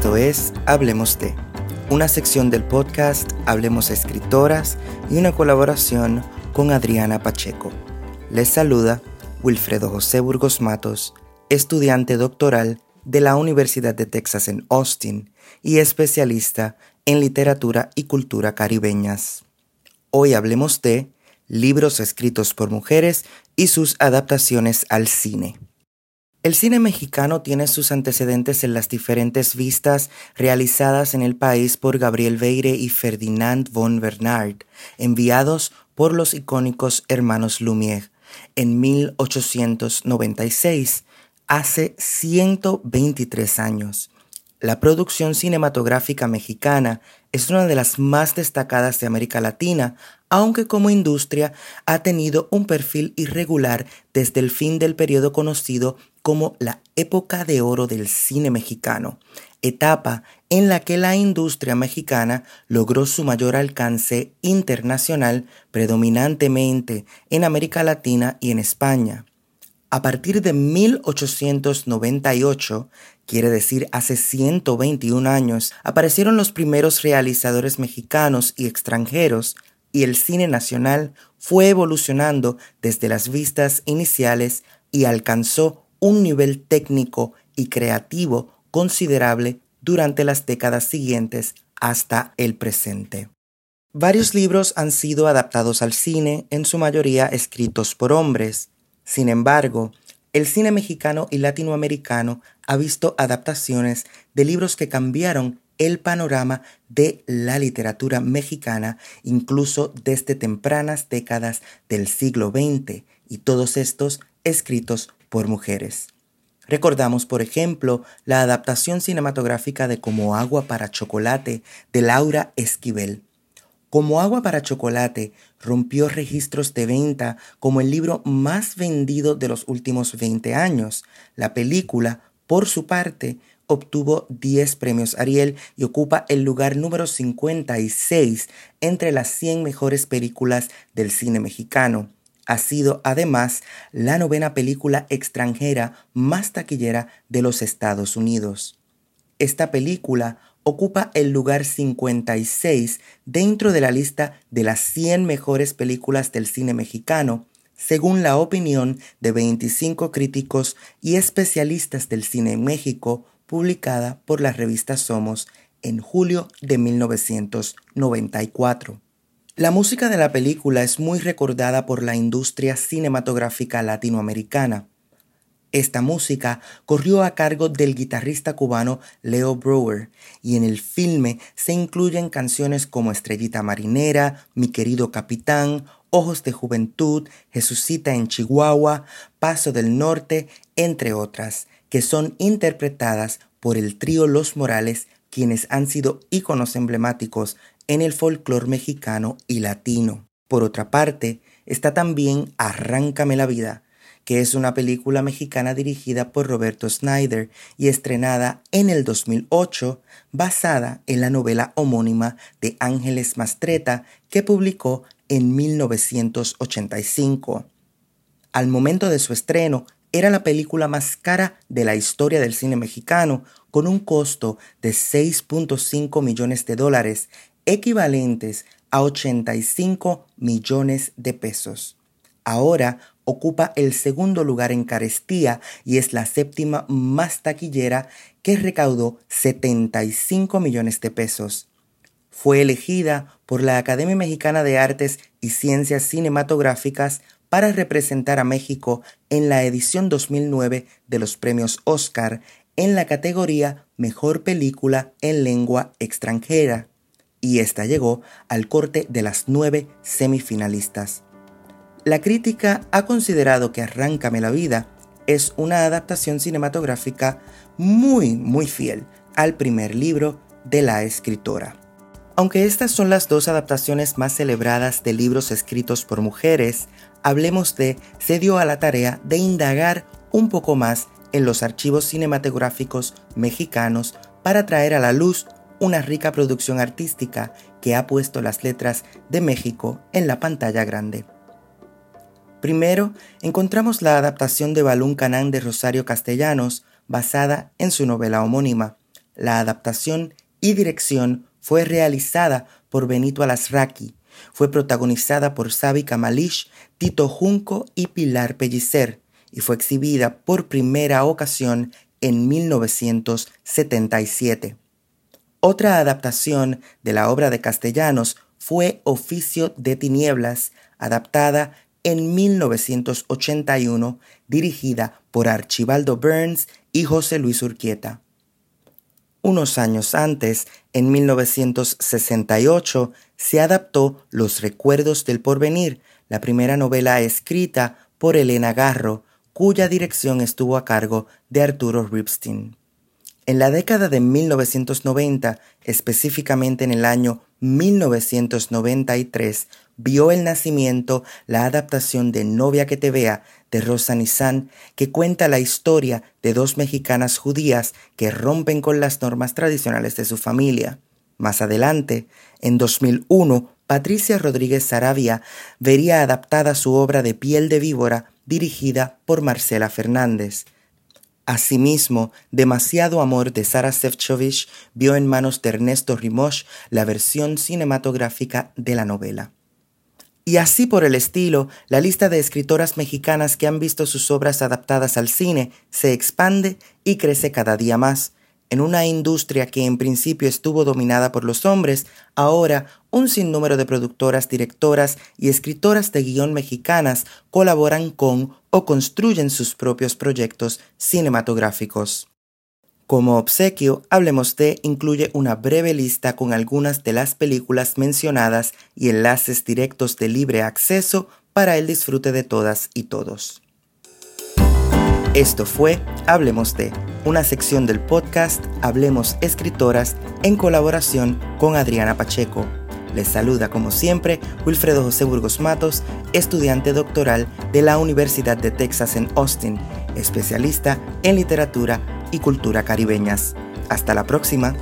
Esto es Hablemos de, una sección del podcast Hablemos Escritoras y una colaboración con Adriana Pacheco. Les saluda Wilfredo José Burgos Matos, estudiante doctoral de la Universidad de Texas en Austin y especialista en literatura y cultura caribeñas. Hoy hablemos de libros escritos por mujeres y sus adaptaciones al cine. El cine mexicano tiene sus antecedentes en las diferentes vistas realizadas en el país por Gabriel Veire y Ferdinand von Bernard, enviados por los icónicos hermanos Lumière en 1896, hace 123 años. La producción cinematográfica mexicana es una de las más destacadas de América Latina, aunque como industria ha tenido un perfil irregular desde el fin del periodo conocido como la época de oro del cine mexicano, etapa en la que la industria mexicana logró su mayor alcance internacional predominantemente en América Latina y en España. A partir de 1898, quiere decir hace 121 años, aparecieron los primeros realizadores mexicanos y extranjeros y el cine nacional fue evolucionando desde las vistas iniciales y alcanzó un nivel técnico y creativo considerable durante las décadas siguientes hasta el presente. Varios libros han sido adaptados al cine, en su mayoría escritos por hombres. Sin embargo, el cine mexicano y latinoamericano ha visto adaptaciones de libros que cambiaron el panorama de la literatura mexicana, incluso desde tempranas décadas del siglo XX, y todos estos escritos por mujeres. Recordamos, por ejemplo, la adaptación cinematográfica de Como agua para chocolate de Laura Esquivel. Como agua para chocolate rompió registros de venta como el libro más vendido de los últimos 20 años. La película, por su parte, obtuvo 10 premios Ariel y ocupa el lugar número 56 entre las 100 mejores películas del cine mexicano ha sido además la novena película extranjera más taquillera de los Estados Unidos. Esta película ocupa el lugar 56 dentro de la lista de las 100 mejores películas del cine mexicano, según la opinión de 25 críticos y especialistas del cine en México, publicada por la revista Somos en julio de 1994. La música de la película es muy recordada por la industria cinematográfica latinoamericana. Esta música corrió a cargo del guitarrista cubano Leo Brewer y en el filme se incluyen canciones como Estrellita Marinera, Mi querido capitán, Ojos de Juventud, Jesucita en Chihuahua, Paso del Norte, entre otras, que son interpretadas por el trío Los Morales, quienes han sido íconos emblemáticos en el folclore mexicano y latino. Por otra parte, está también Arráncame la vida, que es una película mexicana dirigida por Roberto Snyder y estrenada en el 2008, basada en la novela homónima de Ángeles Mastreta que publicó en 1985. Al momento de su estreno, era la película más cara de la historia del cine mexicano, con un costo de 6.5 millones de dólares equivalentes a 85 millones de pesos. Ahora ocupa el segundo lugar en carestía y es la séptima más taquillera que recaudó 75 millones de pesos. Fue elegida por la Academia Mexicana de Artes y Ciencias Cinematográficas para representar a México en la edición 2009 de los premios Oscar en la categoría Mejor Película en Lengua Extranjera y esta llegó al corte de las nueve semifinalistas. La crítica ha considerado que Arráncame la vida es una adaptación cinematográfica muy, muy fiel al primer libro de la escritora. Aunque estas son las dos adaptaciones más celebradas de libros escritos por mujeres, Hablemos de se dio a la tarea de indagar un poco más en los archivos cinematográficos mexicanos para traer a la luz una rica producción artística que ha puesto las letras de México en la pantalla grande. Primero, encontramos la adaptación de Balún Canán de Rosario Castellanos, basada en su novela homónima, La adaptación y dirección fue realizada por Benito Alasraqui. Fue protagonizada por Sabi Kamalish, Tito Junco y Pilar Pellicer y fue exhibida por primera ocasión en 1977. Otra adaptación de la obra de Castellanos fue Oficio de Tinieblas, adaptada en 1981, dirigida por Archibaldo Burns y José Luis Urquieta. Unos años antes, en 1968, se adaptó Los Recuerdos del Porvenir, la primera novela escrita por Elena Garro, cuya dirección estuvo a cargo de Arturo Ripstein. En la década de 1990, específicamente en el año 1993, vio el nacimiento la adaptación de Novia que te vea de Rosa Nissan, que cuenta la historia de dos mexicanas judías que rompen con las normas tradicionales de su familia. Más adelante, en 2001, Patricia Rodríguez Sarabia vería adaptada su obra de Piel de Víbora, dirigida por Marcela Fernández. Asimismo, Demasiado Amor de Sara Sefcovic vio en manos de Ernesto Rimosh la versión cinematográfica de la novela. Y así por el estilo, la lista de escritoras mexicanas que han visto sus obras adaptadas al cine se expande y crece cada día más. En una industria que en principio estuvo dominada por los hombres, ahora un sinnúmero de productoras, directoras y escritoras de guion mexicanas colaboran con o construyen sus propios proyectos cinematográficos. Como obsequio, Hablemos de incluye una breve lista con algunas de las películas mencionadas y enlaces directos de libre acceso para el disfrute de todas y todos. Esto fue Hablemos de, una sección del podcast Hablemos Escritoras en colaboración con Adriana Pacheco. Les saluda como siempre Wilfredo José Burgos Matos, estudiante doctoral de la Universidad de Texas en Austin, especialista en literatura y cultura caribeñas. Hasta la próxima.